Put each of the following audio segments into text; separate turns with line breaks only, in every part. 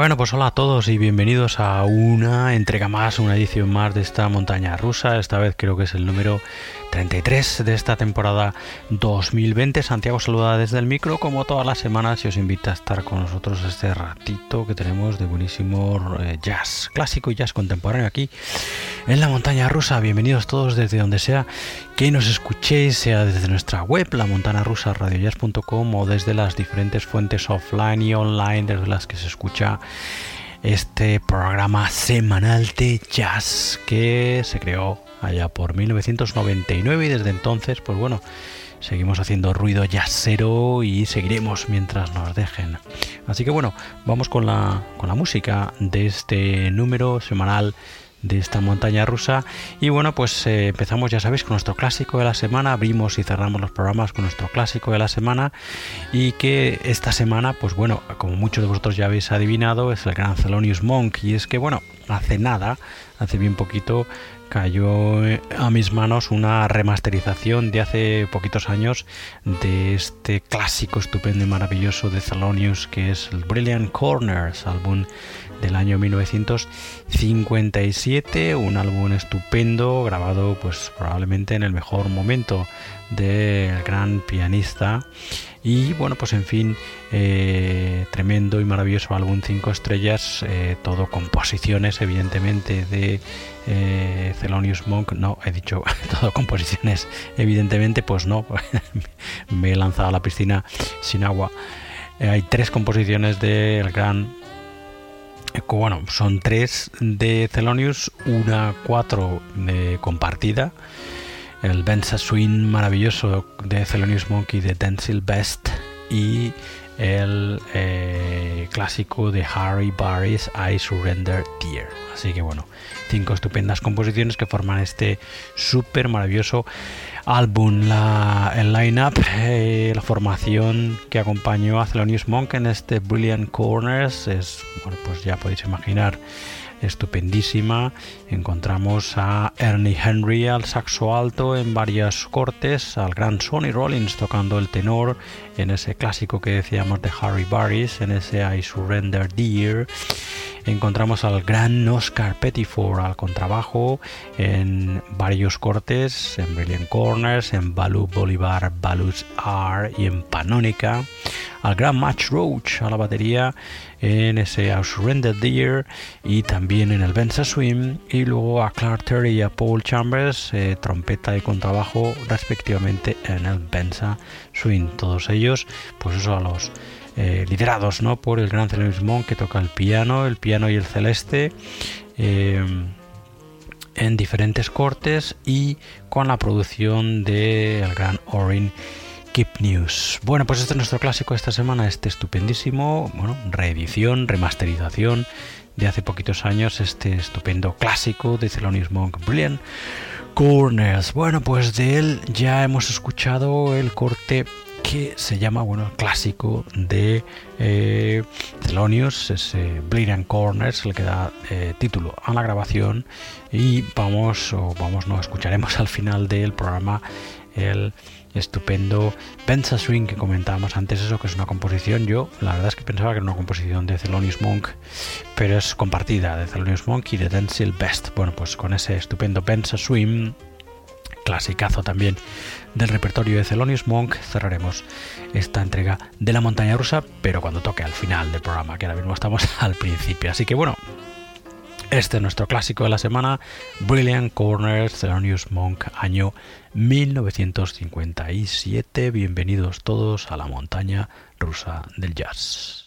Bueno, pues hola a todos y bienvenidos a una entrega más, una edición más de esta montaña rusa. Esta vez creo que es el número 33 de esta temporada 2020. Santiago saluda desde el micro como todas las semanas y os invita a estar con nosotros este ratito que tenemos de buenísimo eh, jazz clásico y jazz contemporáneo aquí en la montaña rusa. Bienvenidos todos desde donde sea que nos escuchéis, sea desde nuestra web, la montana rusa o desde las diferentes fuentes offline y online desde las que se escucha este programa semanal de jazz que se creó allá por 1999 y desde entonces, pues bueno, seguimos haciendo ruido jazzero y seguiremos mientras nos dejen. Así que bueno, vamos con la, con la música de este número semanal de esta montaña rusa. Y bueno, pues eh, empezamos, ya sabéis, con nuestro clásico de la semana. Abrimos y cerramos los programas con nuestro clásico de la semana. Y que esta semana, pues bueno, como muchos de vosotros ya habéis adivinado, es el gran Thelonious Monk. Y es que, bueno, hace nada, hace bien poquito, cayó eh, a mis manos una remasterización de hace poquitos años de este clásico estupendo y maravilloso de Thelonious que es el Brilliant Corners, álbum del año 1957, un álbum estupendo grabado pues probablemente en el mejor momento del gran pianista y bueno pues en fin eh, tremendo y maravilloso álbum 5 estrellas eh, todo composiciones evidentemente de eh, Thelonious Monk no he dicho todo composiciones evidentemente pues no me he lanzado a la piscina sin agua hay tres composiciones del gran bueno, son tres de Thelonious, una cuatro de compartida. El Benza Swing maravilloso de Thelonious Monkey de Denzel Best y el eh, clásico de Harry Barry's I Surrender Dear. Así que bueno, cinco estupendas composiciones que forman este súper maravilloso álbum, la, el line-up, eh, la formación que acompañó a Thelonious Monk en este Brilliant Corners es, bueno, pues ya podéis imaginar, estupendísima. Encontramos a Ernie Henry al saxo alto en varias cortes, al gran Sonny Rollins tocando el tenor en ese clásico que decíamos de Harry Barris, en ese I Surrender Dear encontramos al gran Oscar Pettiford al contrabajo en varios cortes, en Brilliant Corners, en Baloo Bolivar, Baloo's R y en Panónica, al gran Match Roach a la batería en ese Surrender Deer y también en el Benza Swim y luego a Clark Terry y a Paul Chambers eh, trompeta y contrabajo respectivamente en el Benza Swing todos ellos pues eso a los eh, liderados ¿no? por el gran Thelonious que toca el piano, el piano y el celeste eh, en diferentes cortes y con la producción del gran Orin Keep News. Bueno, pues este es nuestro clásico de esta semana, este estupendísimo, bueno, reedición, remasterización de hace poquitos años, este estupendo clásico de Thelonious Monk, Brilliant Corners. Bueno, pues de él ya hemos escuchado el corte que se llama, bueno, clásico de eh, Thelonious, ese Bleeding Corners, el que da eh, título a la grabación y vamos, o vamos, no, escucharemos al final del programa el estupendo Benza Swing que comentábamos antes, eso que es una composición, yo la verdad es que pensaba que era una composición de Thelonious Monk, pero es compartida de Thelonious Monk y de Denzel Best. Bueno, pues con ese estupendo Benza Swing clasicazo también del repertorio de Thelonious Monk, cerraremos esta entrega de la montaña rusa, pero cuando toque al final del programa, que ahora mismo estamos al principio. Así que bueno, este es nuestro clásico de la semana, Brilliant Corners, Thelonious Monk, año 1957. Bienvenidos todos a la montaña rusa del jazz.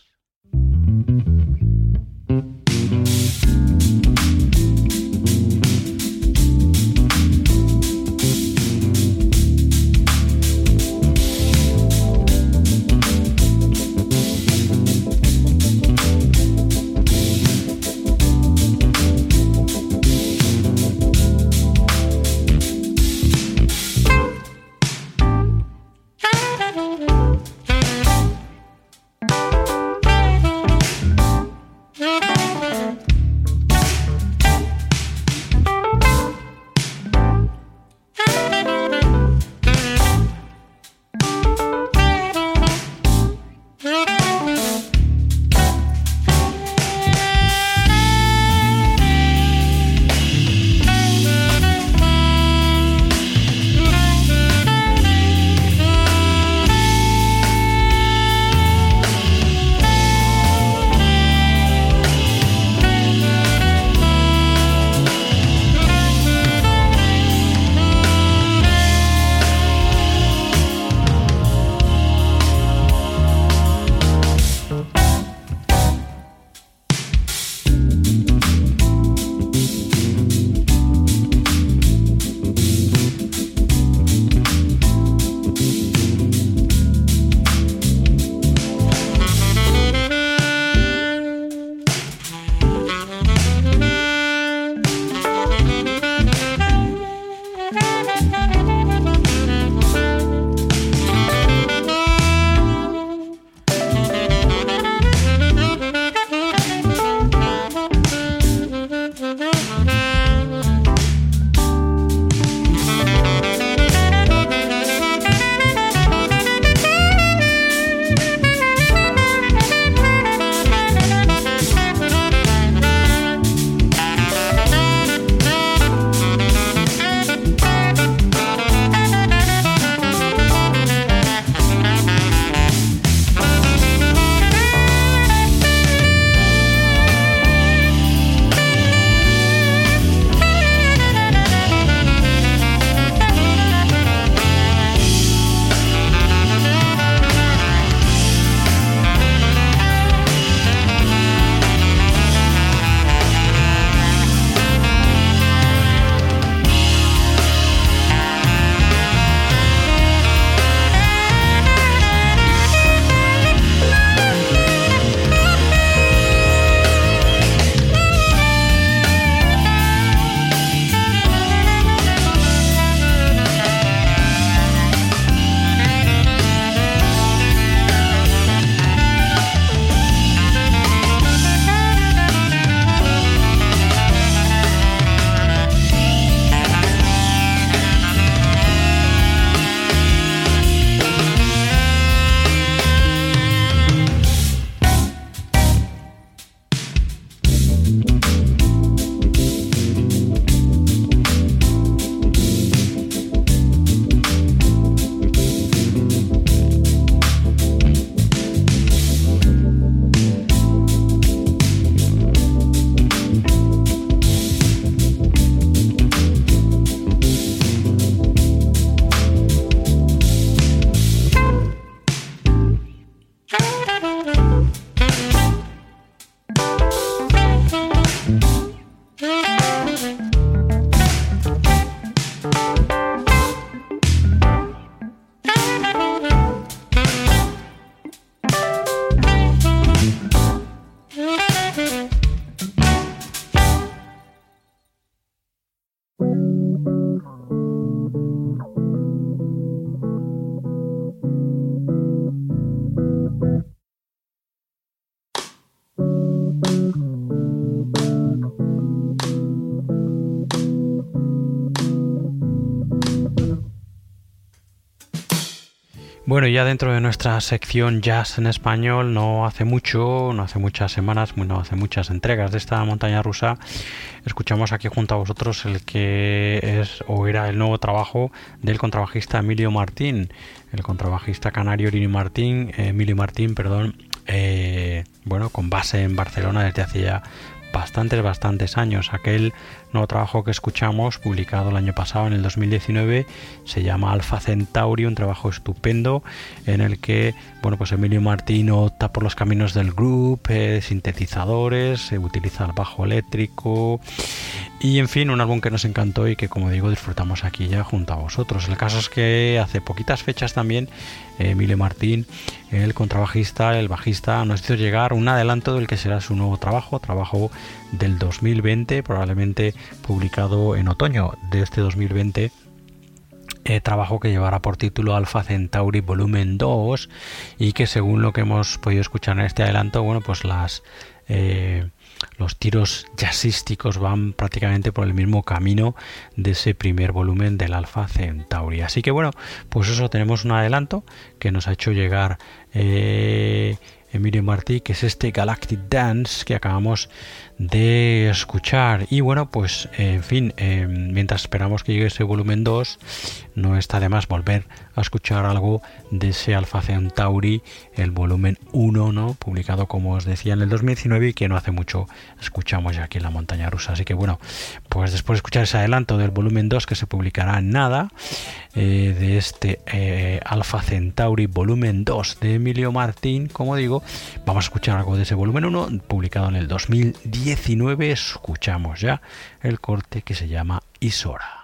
Bueno, ya dentro de nuestra sección Jazz en español, no hace mucho, no hace muchas semanas, no hace muchas entregas de esta montaña rusa, escuchamos aquí junto a vosotros el que es o era el nuevo trabajo del contrabajista Emilio Martín, el contrabajista canario Martín, Emilio Martín, perdón, eh, bueno, con base en Barcelona desde hace ya bastantes, bastantes años. Aquel nuevo trabajo que escuchamos, publicado el año pasado, en el 2019, se llama Alpha Centauri, un trabajo estupendo en el que, bueno, pues Emilio Martín opta por los caminos del group, eh, sintetizadores, se utiliza el bajo eléctrico y, en fin, un álbum que nos encantó y que, como digo, disfrutamos aquí ya junto a vosotros. El caso es que hace poquitas fechas también Emilio Martín, el contrabajista, el bajista, nos hizo llegar un adelanto del que será su nuevo trabajo, trabajo del 2020, probablemente publicado en otoño de este 2020. Eh, trabajo que llevará por título Alpha Centauri Volumen 2 y que según lo que hemos podido escuchar en este adelanto, bueno, pues las eh, los tiros jazzísticos van prácticamente por el mismo camino de ese primer volumen del Alpha Centauri. Así que bueno, pues eso tenemos un adelanto que nos ha hecho llegar eh, Emilio Martí, que es este Galactic Dance que acabamos de escuchar. Y bueno, pues en fin, eh, mientras esperamos que llegue ese volumen 2, no está de más volver a escuchar algo de ese Alpha Centauri, el volumen 1, ¿no? publicado como os decía en el 2019 y que no hace mucho escuchamos ya aquí en la montaña rusa. Así que bueno, pues después de escuchar ese adelanto del volumen 2 que se publicará en nada, eh, de este eh, Alpha Centauri volumen 2 de Emilio Martín, como digo, vamos a escuchar algo de ese volumen 1 publicado en el 2019. Escuchamos ya el corte que se llama Isora.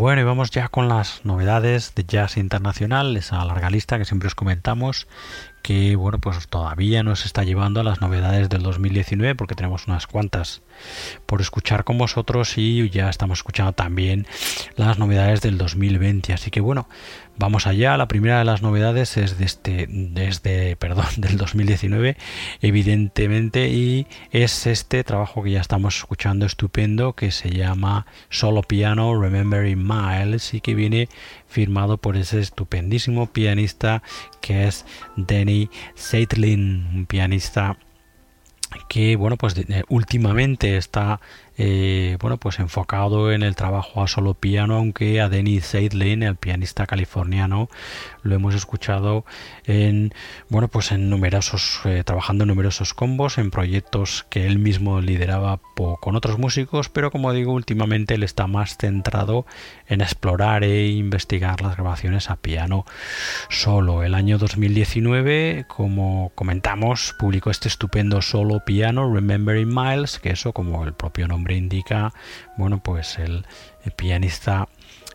Bueno, y vamos ya con las novedades de jazz internacional, esa larga lista que siempre os comentamos, que bueno, pues todavía nos está llevando a las novedades del 2019 porque tenemos unas cuantas por escuchar con vosotros y ya estamos escuchando también las novedades del 2020. Así que bueno, vamos allá. La primera de las novedades es este, desde, perdón, del 2019, evidentemente, y es este trabajo que ya estamos escuchando estupendo que se llama Solo Piano Remembering Miles y que viene firmado por ese estupendísimo pianista que es Danny Seitlin, un pianista que bueno pues últimamente está eh, bueno, pues enfocado en el trabajo a solo piano, aunque a Dennis Seidlin, el pianista californiano, lo hemos escuchado en, bueno, pues en numerosos, eh, trabajando en numerosos combos, en proyectos que él mismo lideraba con otros músicos, pero como digo, últimamente él está más centrado en explorar e investigar las grabaciones a piano solo. El año 2019, como comentamos, publicó este estupendo solo piano, Remembering Miles, que eso, como el propio nombre indica, bueno, pues el, pianista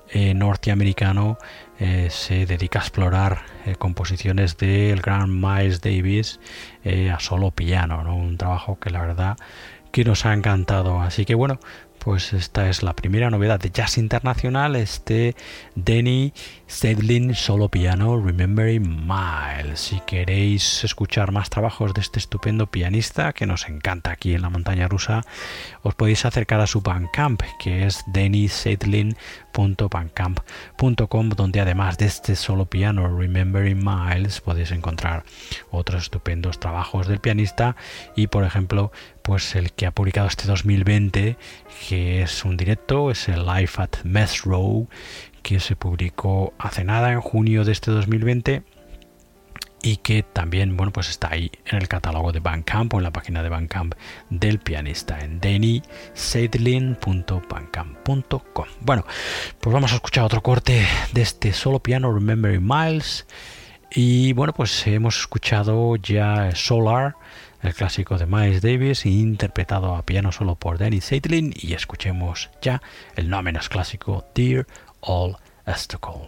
eh, norteamericano eh, se dedica a explorar eh, composiciones del gran Miles Davis a solo piano, un trabajo que la verdad que nos ha encantado. Así que bueno, pues esta es la primera novedad de jazz internacional, este Denny Sedlin solo piano Remembering Miles. Si queréis escuchar más trabajos de este estupendo pianista que nos encanta aquí en la montaña rusa, os podéis acercar a su Bandcamp, que es dennysedlin.bandcamp.com, donde además de este solo piano Remembering Miles podéis encontrar otros estupendos trabajos del pianista y por ejemplo pues el que ha publicado este 2020 que es un directo es el Life at Mess que se publicó hace nada en junio de este 2020 y que también bueno pues está ahí en el catálogo de Bandcamp o en la página de Bandcamp del pianista en dennyseidlin.bandcamp.com bueno pues vamos a escuchar otro corte de este solo piano Remembering Miles y bueno pues hemos escuchado ya Solar el clásico de Miles Davis interpretado a piano solo por Danny Seidlin y escuchemos ya el no menos clásico Dear All Stockholm.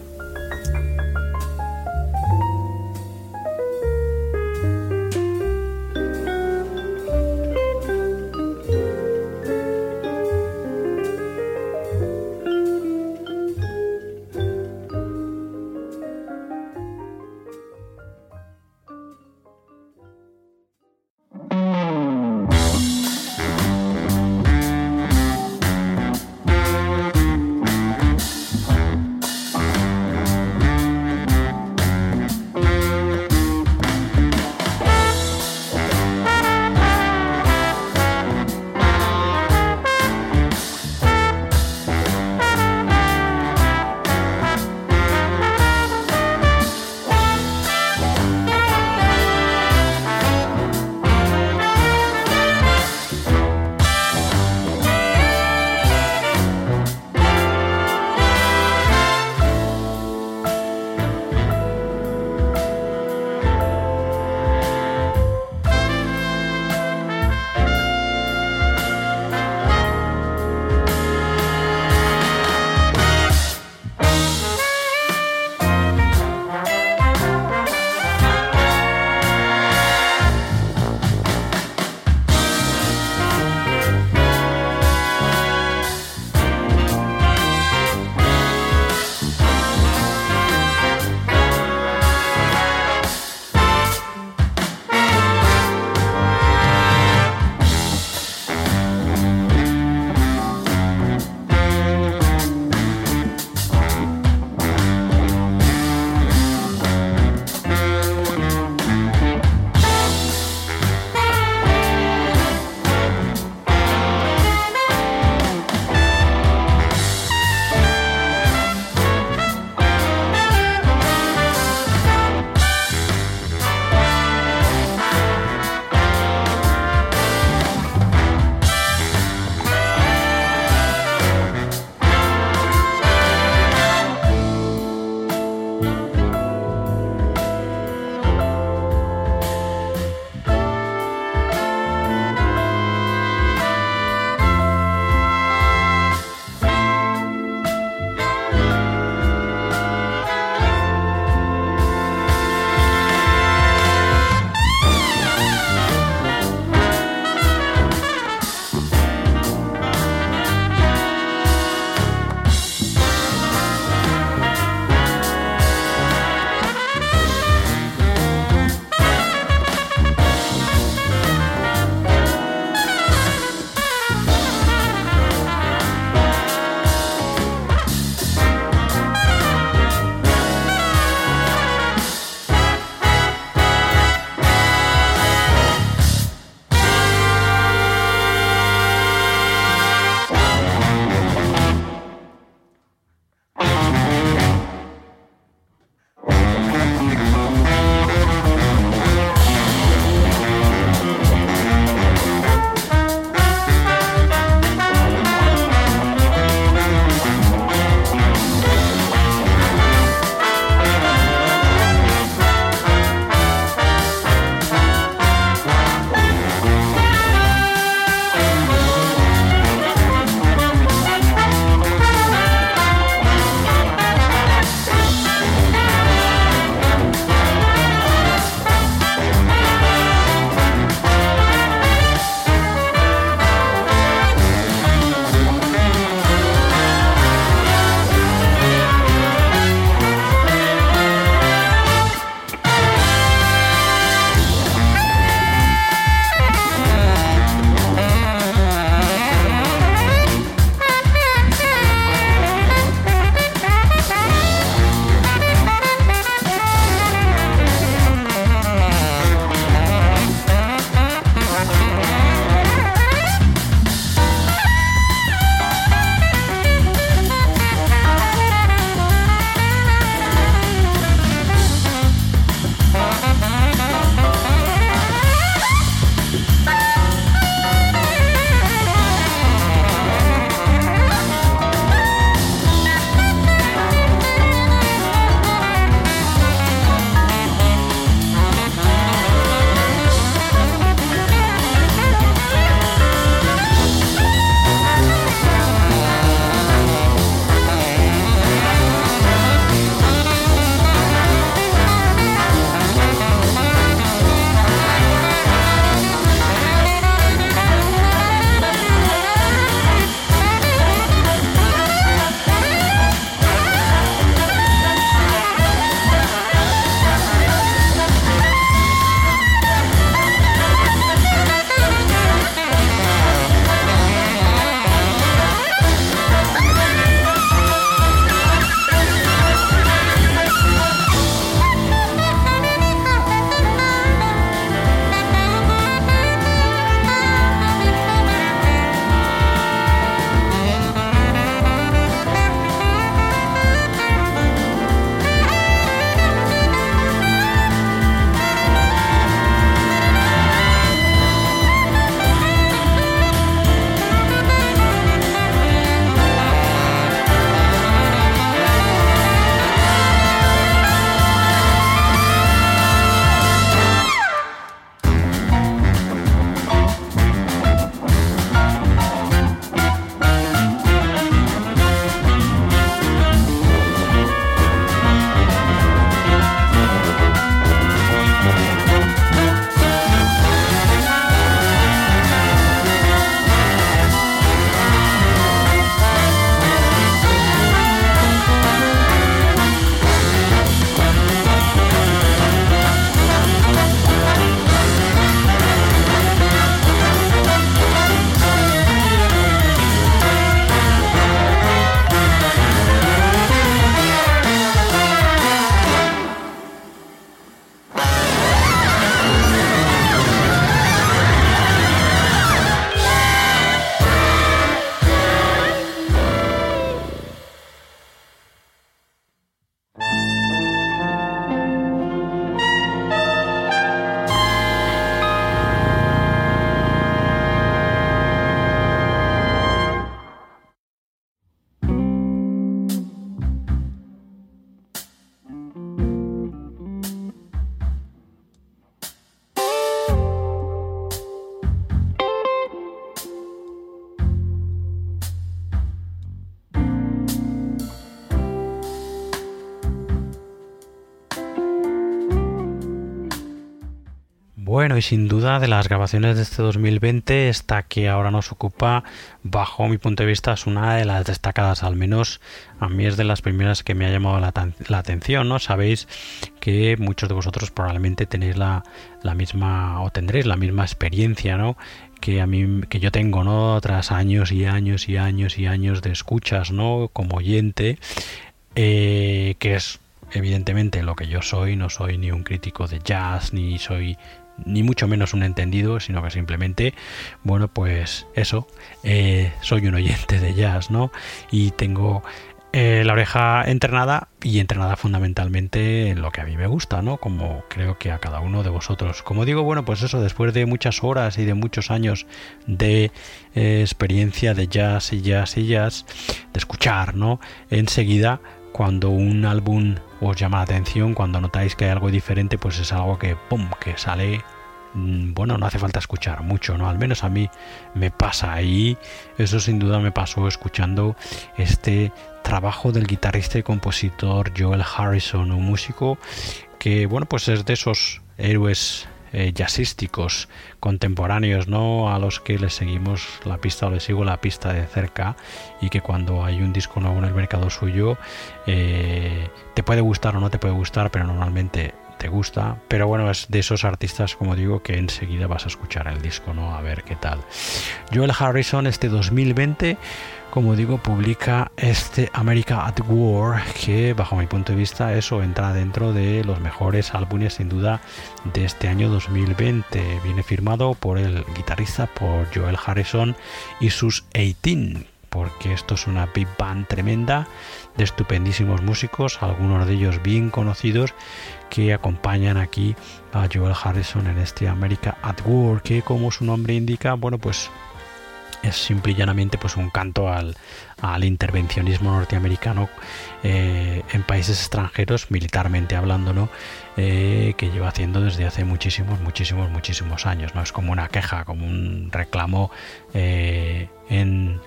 Y sin duda de las grabaciones de este 2020, esta que ahora nos ocupa, bajo mi punto de vista, es una de las destacadas, al menos a mí es de las primeras que me ha llamado la, atención, ¿no? Sabéis que muchos de vosotros probablemente tenéis la, la, misma o tendréis la misma experiencia, ¿no? Que a mí, que yo tengo, ¿no? Tras años y años y años y años de escuchas, ¿no? Como oyente, eh, que es evidentemente lo que yo soy, no soy ni un crítico de jazz, ni soy ni mucho menos un entendido, sino que simplemente, bueno, pues eso, eh, soy un oyente de jazz, ¿no? Y tengo eh, la oreja entrenada y entrenada fundamentalmente en lo que a mí me gusta, ¿no? Como creo que a cada uno de vosotros. Como digo, bueno, pues eso, después de muchas horas y de muchos años de eh, experiencia de jazz y jazz y jazz, de escuchar, ¿no? Enseguida, cuando un álbum os llama la atención, cuando notáis que hay algo diferente, pues es algo que, ¡pum!, que sale mm, bueno, no hace falta escuchar mucho, ¿no? Al menos a mí me pasa ahí. Eso sin duda me pasó escuchando este trabajo del guitarrista y compositor Joel Harrison, un músico que, bueno, pues es de esos héroes eh, jazzísticos contemporáneos, ¿no? A los que les seguimos la pista o les sigo la pista de cerca y que cuando hay un disco nuevo en el mercado suyo eh, te puede gustar o no te puede gustar, pero normalmente te gusta, pero bueno, es de esos artistas, como digo, que enseguida vas a escuchar el disco, ¿no? A ver qué tal. Joel Harrison, este 2020 como digo, publica este America at War, que bajo mi punto de vista eso entra dentro de los mejores álbumes sin duda de este año 2020. Viene firmado por el guitarrista, por Joel Harrison y sus 18, porque esto es una big band tremenda de estupendísimos músicos, algunos de ellos bien conocidos, que acompañan aquí a Joel Harrison en este America at War, que como su nombre indica, bueno, pues es simple y llanamente pues un canto al, intervencionismo norteamericano eh, en países extranjeros militarmente hablando no eh, que lleva haciendo desde hace muchísimos muchísimos muchísimos años no es como una queja como un reclamo eh, en,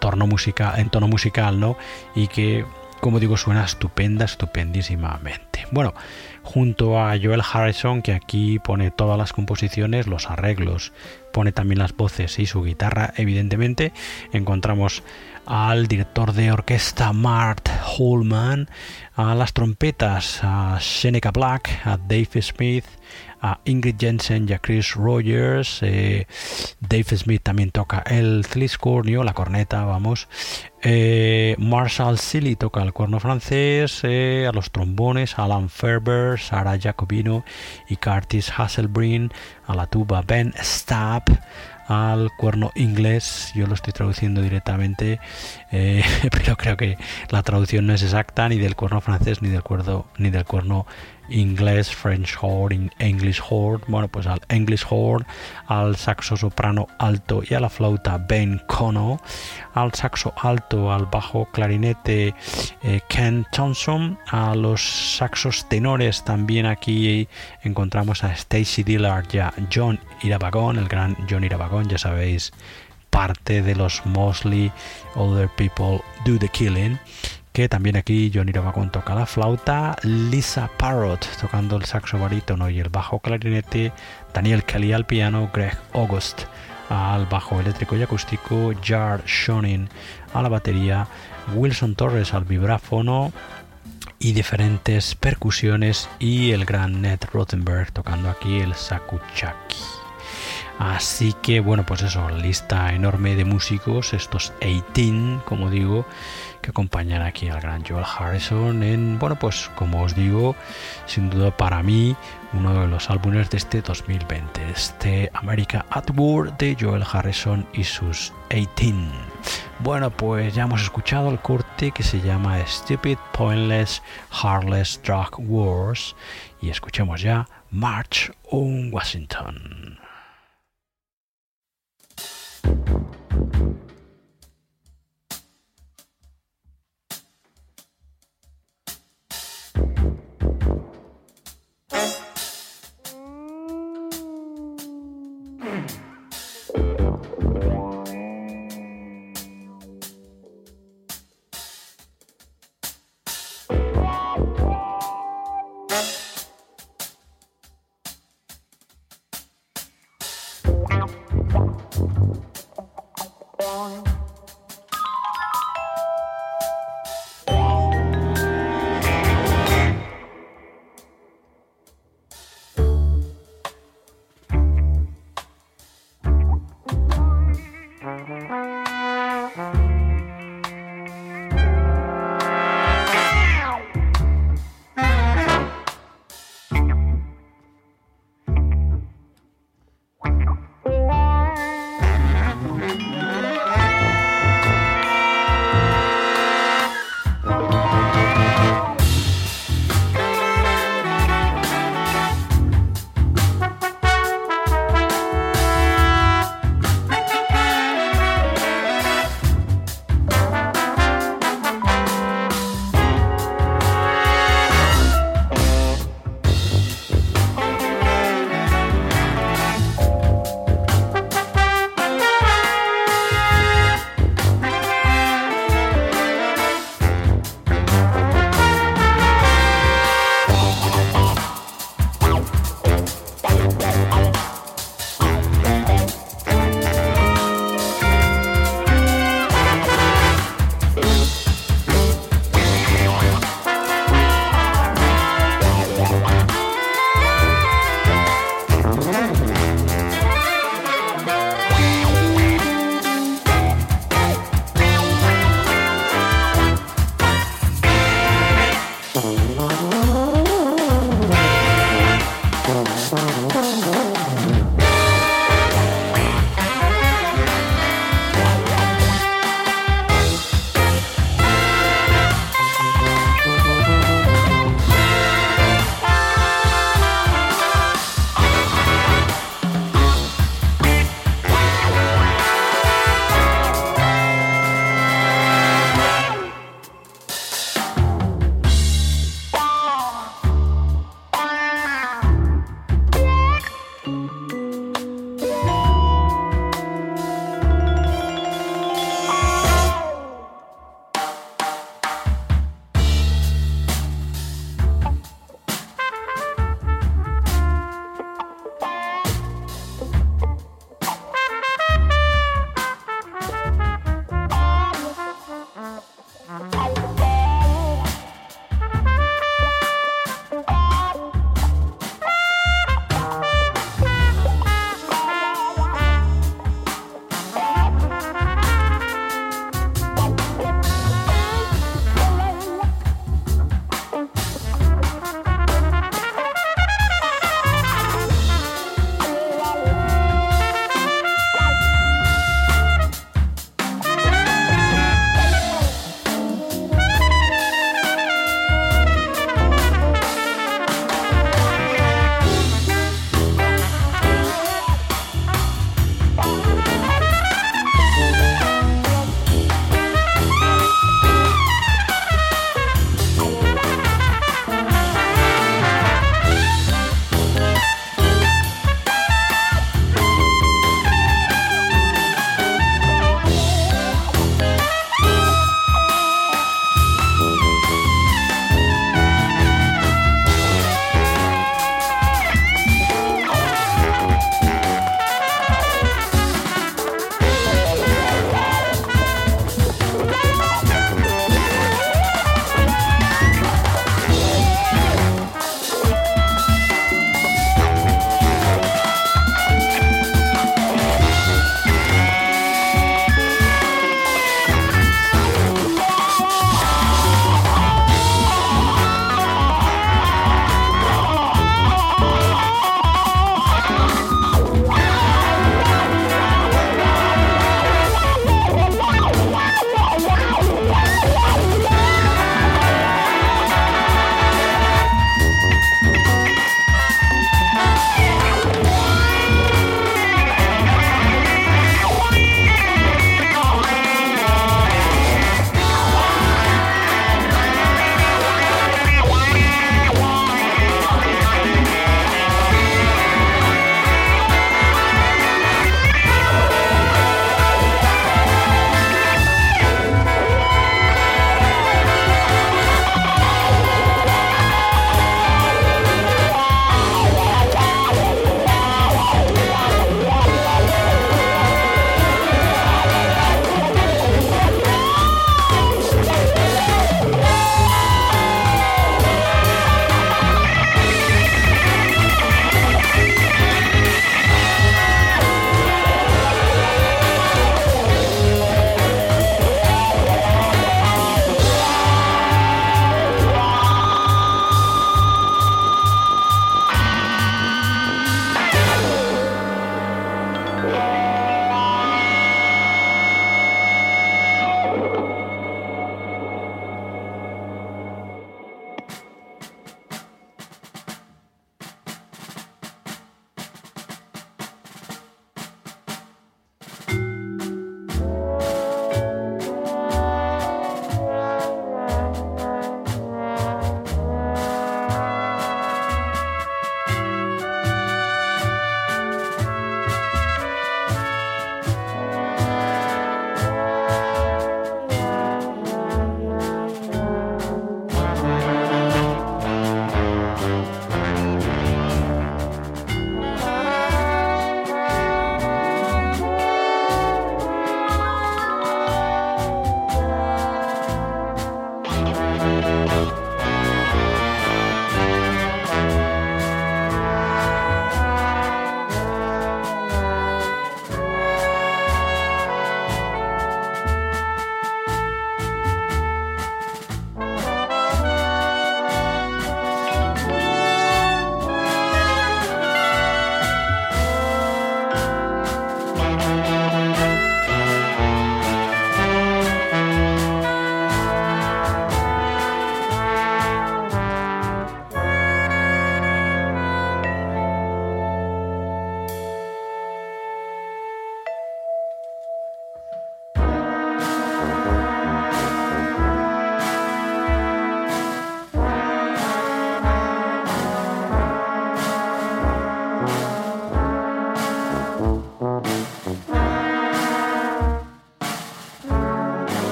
torno musical en tono musical no y que como digo suena estupenda estupendísimamente. Bueno junto a Joel Harrison, que aquí pone todas las composiciones, los arreglos, pone también las voces y su guitarra, evidentemente. Encontramos al director de orquesta Mart Holman, a las trompetas a Seneca Black, a Dave Smith, a Ingrid Jensen y a Chris Rogers. Eh, Dave Smith también toca el tliscornio, la corneta, vamos. Eh, Marshall Silly toca el cuerno francés, eh, a los trombones Alan Ferber, Sarah Jacobino y Curtis Hasselbrin, a la tuba Ben Stapp, al cuerno inglés, yo lo estoy traduciendo directamente, pero creo que la traducción no es exacta ni del cuerno francés ni del cuerno, ni del cuerno inglés, French horn, English horn, bueno, pues al English horn, al saxo soprano alto y a la flauta Ben Cono, al saxo alto, al bajo clarinete eh, Ken Thompson, a los saxos tenores también aquí encontramos a Stacy Dillard y a John Irabagón, el gran John Irabagón, ya sabéis, parte de los Mostly Other People Do the Killing que también aquí Johnny Ravagón toca la flauta, Lisa Parrott tocando el saxo barítono y el bajo clarinete, Daniel Kelly al piano, Greg August al bajo eléctrico y acústico, Jar Shonin a la batería, Wilson Torres al vibráfono y diferentes percusiones y el gran Ned Rothenberg tocando aquí el sakuchaki. Así que bueno, pues eso, lista enorme de músicos, estos 18, como digo, que acompañan aquí al gran Joel Harrison en, bueno, pues como os digo, sin duda para mí uno de los álbumes de este 2020, este America at War de Joel Harrison y sus 18. Bueno, pues ya hemos escuchado el corte que se llama Stupid, Pointless, Heartless Drug Wars y escuchemos ya March on Washington.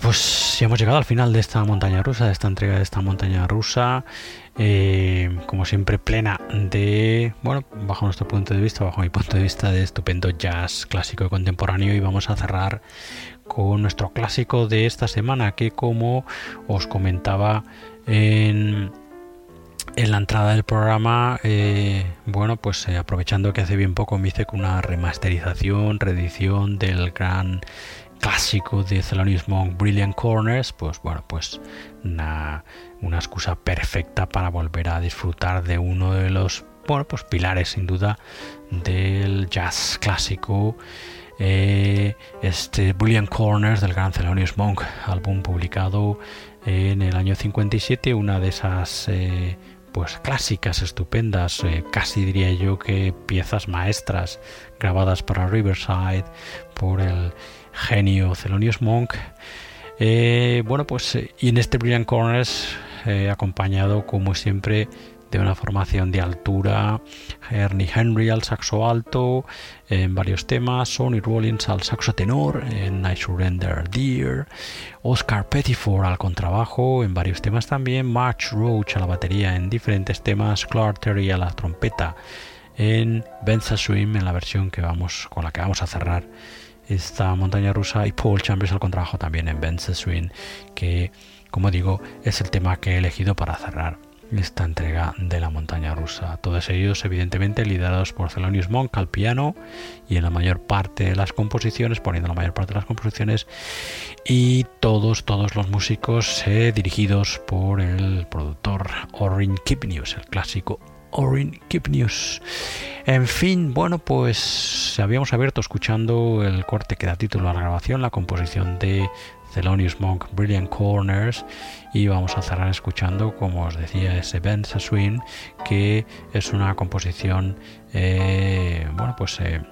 Pues ya hemos llegado al final de esta montaña rusa, de esta entrega de esta montaña rusa. Eh, como siempre, plena de, bueno, bajo nuestro punto de vista, bajo mi punto de vista, de estupendo jazz clásico y contemporáneo. Y vamos a cerrar con nuestro clásico de esta semana, que como os comentaba en, en la entrada del programa, eh, bueno, pues eh, aprovechando que hace bien poco me hice con una remasterización, reedición del gran clásico de Thelonious Monk, Brilliant Corners, pues bueno, pues una, excusa perfecta para volver a disfrutar de uno de los bueno, pues pilares sin duda del jazz clásico. Eh, este Brilliant Corners del gran Thelonious Monk, álbum publicado en el año 57, una de esas eh, pues clásicas, estupendas, eh, casi diría yo que piezas maestras grabadas para Riverside por el genio Thelonious Monk. Eh, bueno, pues y en este Brilliant Corners, eh, acompañado como siempre de una formación de altura, Ernie Henry al saxo alto en varios temas, Sonny Rollins al saxo tenor en I Surrender Dear, Oscar Pettiford al contrabajo en varios temas también, March Roach a la batería en diferentes temas, Clark Terry a la trompeta en Benza Swim en la versión que vamos con la que vamos a cerrar esta montaña rusa y Paul Chambers al contrabajo también en Ben Swing, que como digo es el tema que he elegido para cerrar esta entrega de la montaña rusa. Todos ellos evidentemente liderados por Thelonious Monk al piano y en la mayor parte de las composiciones, poniendo la mayor parte de las composiciones y todos, todos los músicos eh, dirigidos por el productor Orrin Kipnius, el clásico Orin Keep News. En fin, bueno, pues habíamos abierto escuchando el corte que da título a la grabación, la composición de Thelonious Monk Brilliant Corners y vamos a cerrar escuchando, como os decía, ese Ben Swing, que es una composición, eh, bueno, pues eh,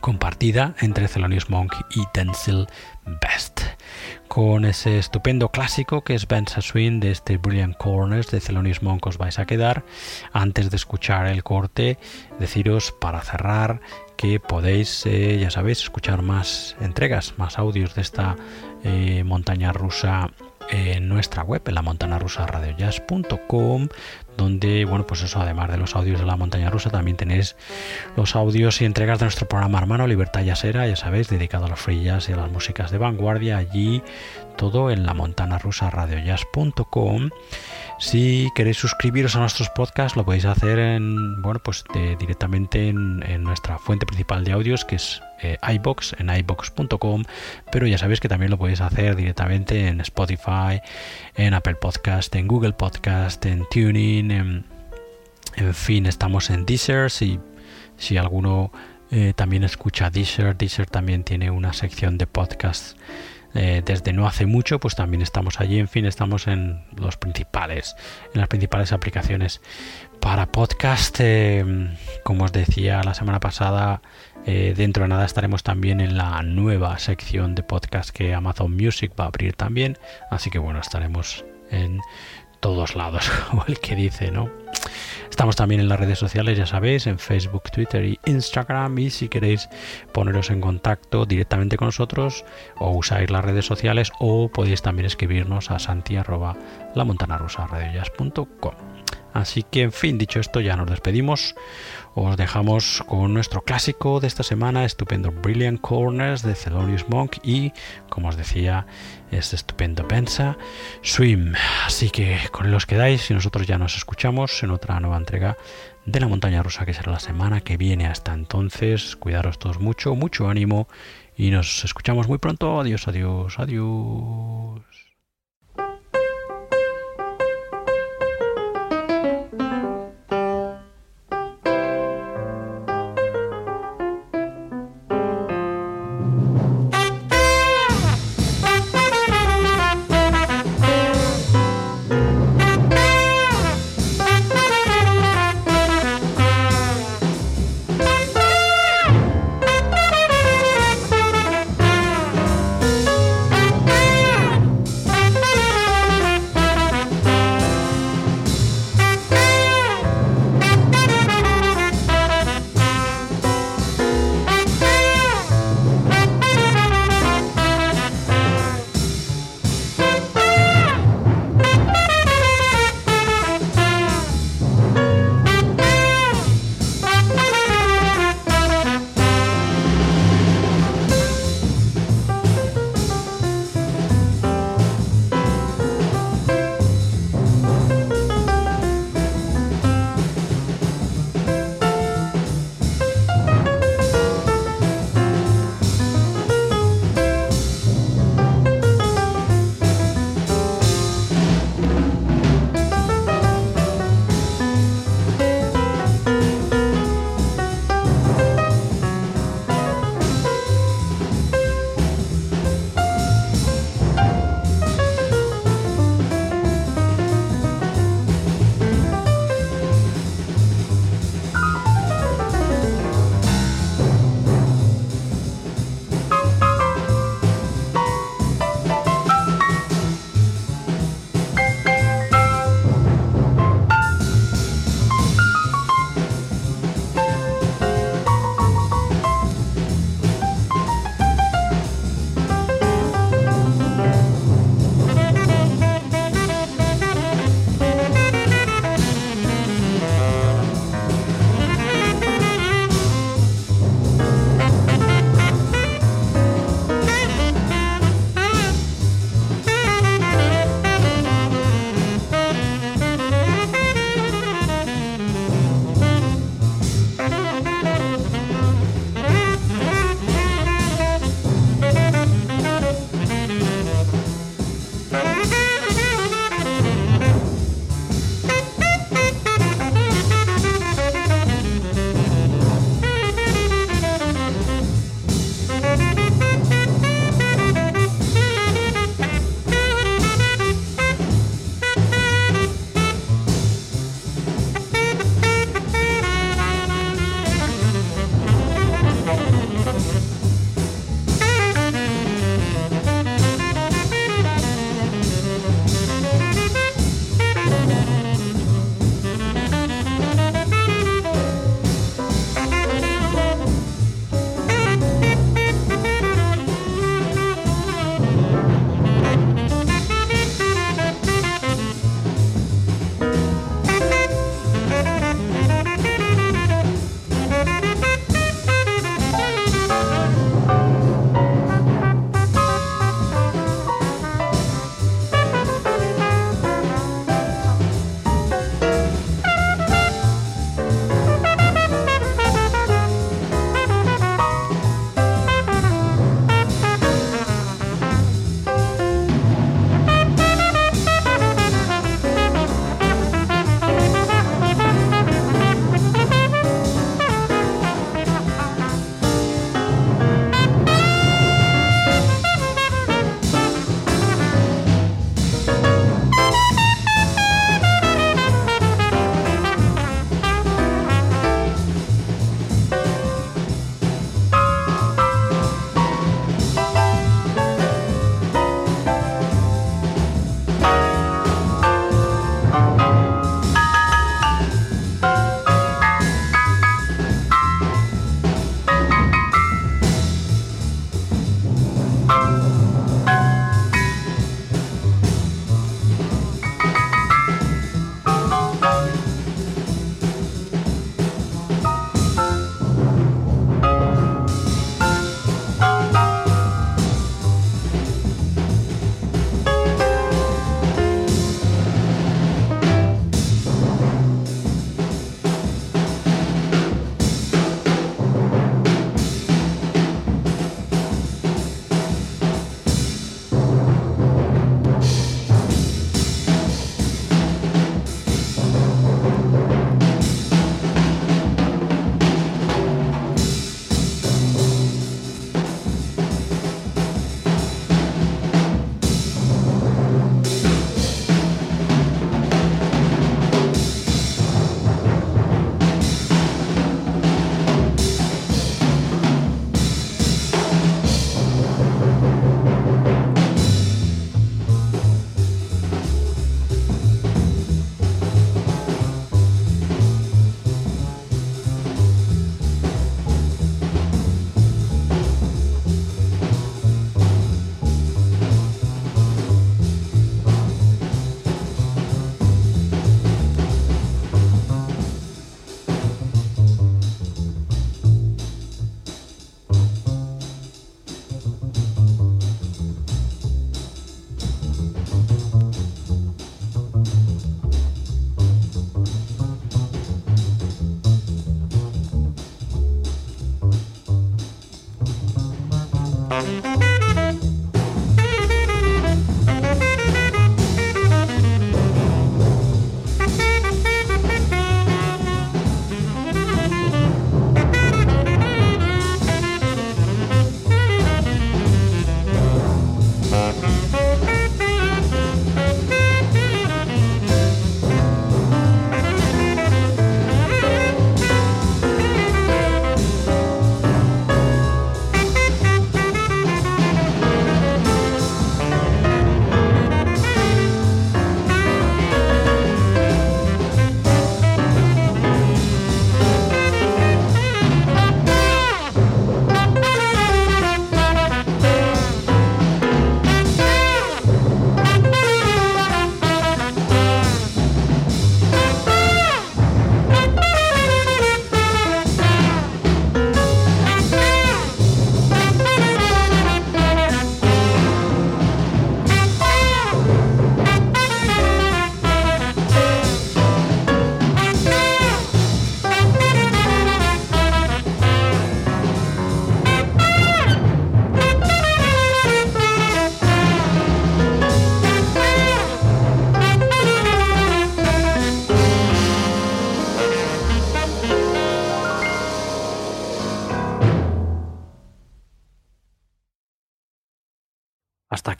compartida entre Thelonious Monk y Denzel Best con ese estupendo clásico que es Ben Swing de este Brilliant Corners de Thelonious Monk. Os vais a quedar. Antes de escuchar el corte deciros para cerrar que podéis eh, ya sabéis escuchar más entregas más audios de esta eh, montaña rusa en nuestra web, en la montana rusa radiojazz.com, donde, bueno, pues eso, además de los audios de la montaña rusa, también tenéis los audios y entregas de nuestro programa hermano Libertad Yasera, ya sabéis, dedicado a los free jazz y a las músicas de vanguardia, allí todo en la montana rusa radiojazz.com Si queréis suscribiros a nuestros podcasts, lo podéis hacer en, bueno, pues directamente en, nuestra fuente principal de audios, que es eh, iBox, en iBox.com, pero ya sabéis que también lo podéis hacer directamente en Spotify, en Apple Podcast, en Google Podcast, en Tuning, en, fin, estamos en Deezer, si, si alguno eh, también escucha Deezer, Deezer también tiene una sección de podcasts eh, desde no hace mucho, pues también estamos allí. En fin, estamos en los principales, en las principales aplicaciones para podcast. Eh, como os decía la semana pasada, eh, dentro de nada estaremos también en la nueva sección de podcast que Amazon Music va a abrir también. Así que bueno, estaremos en todos lados, como el que dice, ¿no? Estamos también en las redes sociales, ya sabéis, en Facebook, Twitter y Instagram. Y si queréis poneros en contacto directamente con nosotros, o usáis las redes sociales, o podéis también escribirnos a santi Así que, en fin, dicho esto, ya nos despedimos. Os dejamos con nuestro clásico de esta semana, estupendo Brilliant Corners de Thelonious Monk y, como os decía, este estupendo Pensa Swim. Así que con los quedáis y nosotros ya nos escuchamos en otra nueva entrega de la montaña rusa que será la semana que viene. Hasta entonces, cuidaros todos mucho, mucho ánimo y nos escuchamos muy pronto. Adiós, adiós, adiós.